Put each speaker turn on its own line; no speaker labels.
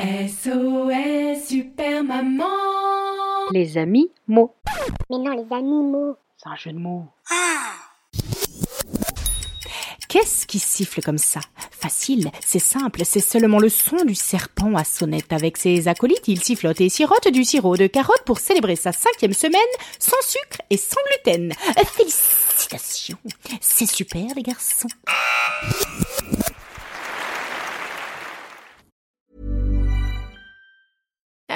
SOS Super Maman
Les amis mots.
Mais non, les animaux.
C'est un jeu de mots.
Qu'est-ce qui siffle comme ça? Facile, c'est simple, c'est seulement le son du serpent à sonnette. Avec ses acolytes, il sifflote et sirote du sirop de carotte pour célébrer sa cinquième semaine sans sucre et sans gluten. Félicitations, c'est super les garçons.